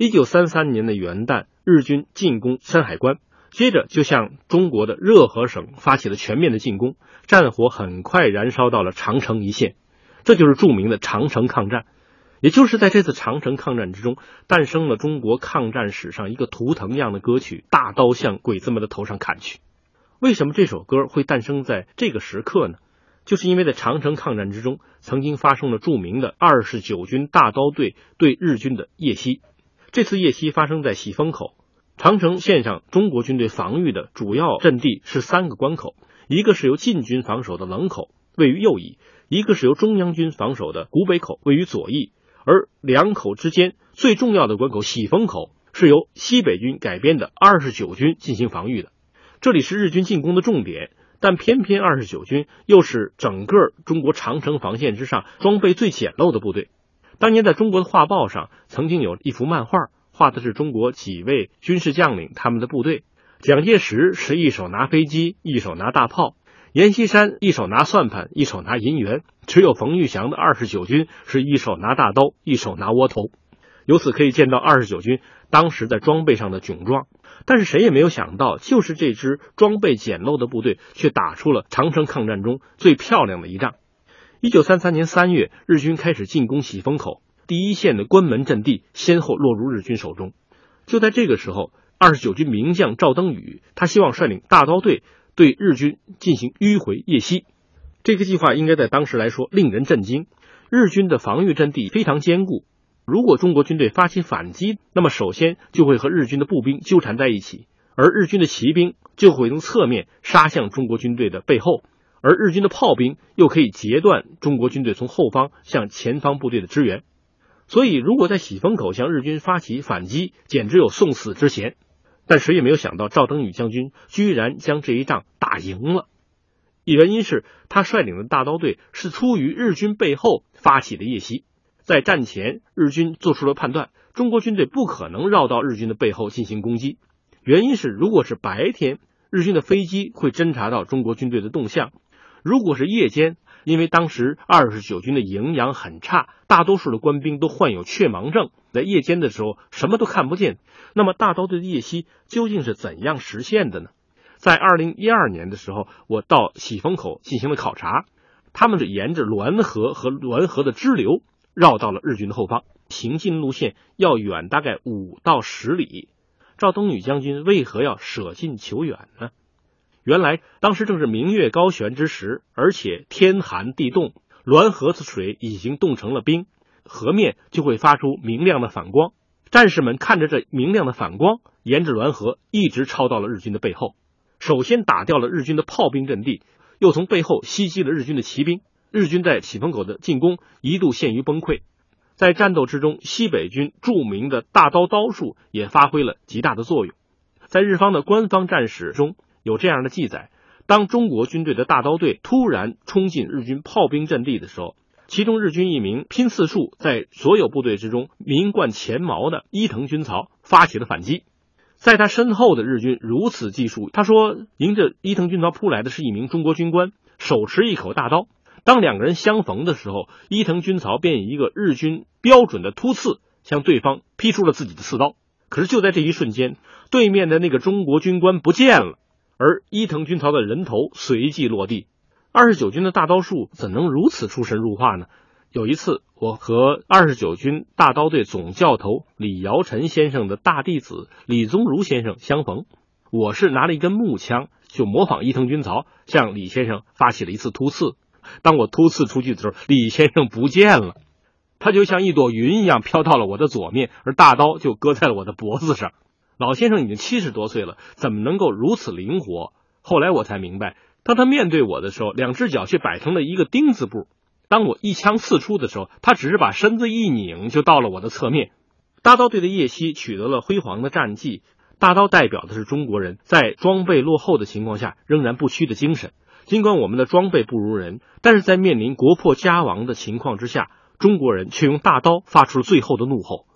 一九三三年的元旦，日军进攻山海关，接着就向中国的热河省发起了全面的进攻，战火很快燃烧到了长城一线，这就是著名的长城抗战。也就是在这次长城抗战之中，诞生了中国抗战史上一个图腾样的歌曲《大刀向鬼子们的头上砍去》。为什么这首歌会诞生在这个时刻呢？就是因为在长城抗战之中，曾经发生了著名的二十九军大刀队对日军的夜袭。这次夜袭发生在喜峰口，长城线上中国军队防御的主要阵地是三个关口，一个是由晋军防守的冷口，位于右翼；一个是由中央军防守的古北口，位于左翼。而两口之间最重要的关口喜峰口是由西北军改编的二十九军进行防御的，这里是日军进攻的重点。但偏偏二十九军又是整个中国长城防线之上装备最简陋的部队。当年在中国的画报上，曾经有一幅漫画，画的是中国几位军事将领他们的部队。蒋介石是一手拿飞机，一手拿大炮；阎锡山一手拿算盘，一手拿银元；只有冯玉祥的二十九军是一手拿大刀，一手拿窝头。由此可以见到二十九军当时在装备上的窘状。但是谁也没有想到，就是这支装备简陋的部队，却打出了长城抗战中最漂亮的一仗。一九三三年三月，日军开始进攻喜峰口，第一线的关门阵地先后落入日军手中。就在这个时候，二十九军名将赵登禹，他希望率领大刀队对日军进行迂回夜袭。这个计划应该在当时来说令人震惊。日军的防御阵地非常坚固，如果中国军队发起反击，那么首先就会和日军的步兵纠缠在一起，而日军的骑兵就会从侧面杀向中国军队的背后。而日军的炮兵又可以截断中国军队从后方向前方部队的支援，所以如果在喜峰口向日军发起反击，简直有送死之嫌。但谁也没有想到，赵登禹将军居然将这一仗打赢了。原因是他率领的大刀队是出于日军背后发起的夜袭，在战前，日军做出了判断，中国军队不可能绕到日军的背后进行攻击。原因是，如果是白天，日军的飞机会侦察到中国军队的动向。如果是夜间，因为当时二十九军的营养很差，大多数的官兵都患有雀盲症，在夜间的时候什么都看不见。那么大刀队的夜袭究竟是怎样实现的呢？在二零一二年的时候，我到喜峰口进行了考察，他们是沿着滦河和滦河的支流绕到了日军的后方，行进路线要远大概五到十里。赵东宇将军为何要舍近求远呢？原来当时正是明月高悬之时，而且天寒地冻，滦河的水已经冻成了冰，河面就会发出明亮的反光。战士们看着这明亮的反光，沿着滦河一直抄到了日军的背后。首先打掉了日军的炮兵阵地，又从背后袭击了日军的骑兵。日军在喜峰口的进攻一度陷于崩溃。在战斗之中，西北军著名的大刀刀术也发挥了极大的作用。在日方的官方战史中。有这样的记载：当中国军队的大刀队突然冲进日军炮兵阵地的时候，其中日军一名拼刺术在所有部队之中名冠前茅的伊藤军曹发起了反击。在他身后的日军如此技术，他说迎着伊藤军曹扑来的是一名中国军官，手持一口大刀。当两个人相逢的时候，伊藤军曹便以一个日军标准的突刺向对方劈出了自己的刺刀。可是就在这一瞬间，对面的那个中国军官不见了。而伊藤军曹的人头随即落地，二十九军的大刀术怎能如此出神入化呢？有一次，我和二十九军大刀队总教头李尧臣先生的大弟子李宗儒先生相逢，我是拿了一根木枪，就模仿伊藤军曹向李先生发起了一次突刺。当我突刺出去的时候，李先生不见了，他就像一朵云一样飘到了我的左面，而大刀就搁在了我的脖子上。老先生已经七十多岁了，怎么能够如此灵活？后来我才明白，当他面对我的时候，两只脚却摆成了一个丁字步。当我一枪刺出的时候，他只是把身子一拧，就到了我的侧面。大刀队的叶希取得了辉煌的战绩。大刀代表的是中国人在装备落后的情况下仍然不屈的精神。尽管我们的装备不如人，但是在面临国破家亡的情况之下，中国人却用大刀发出了最后的怒吼。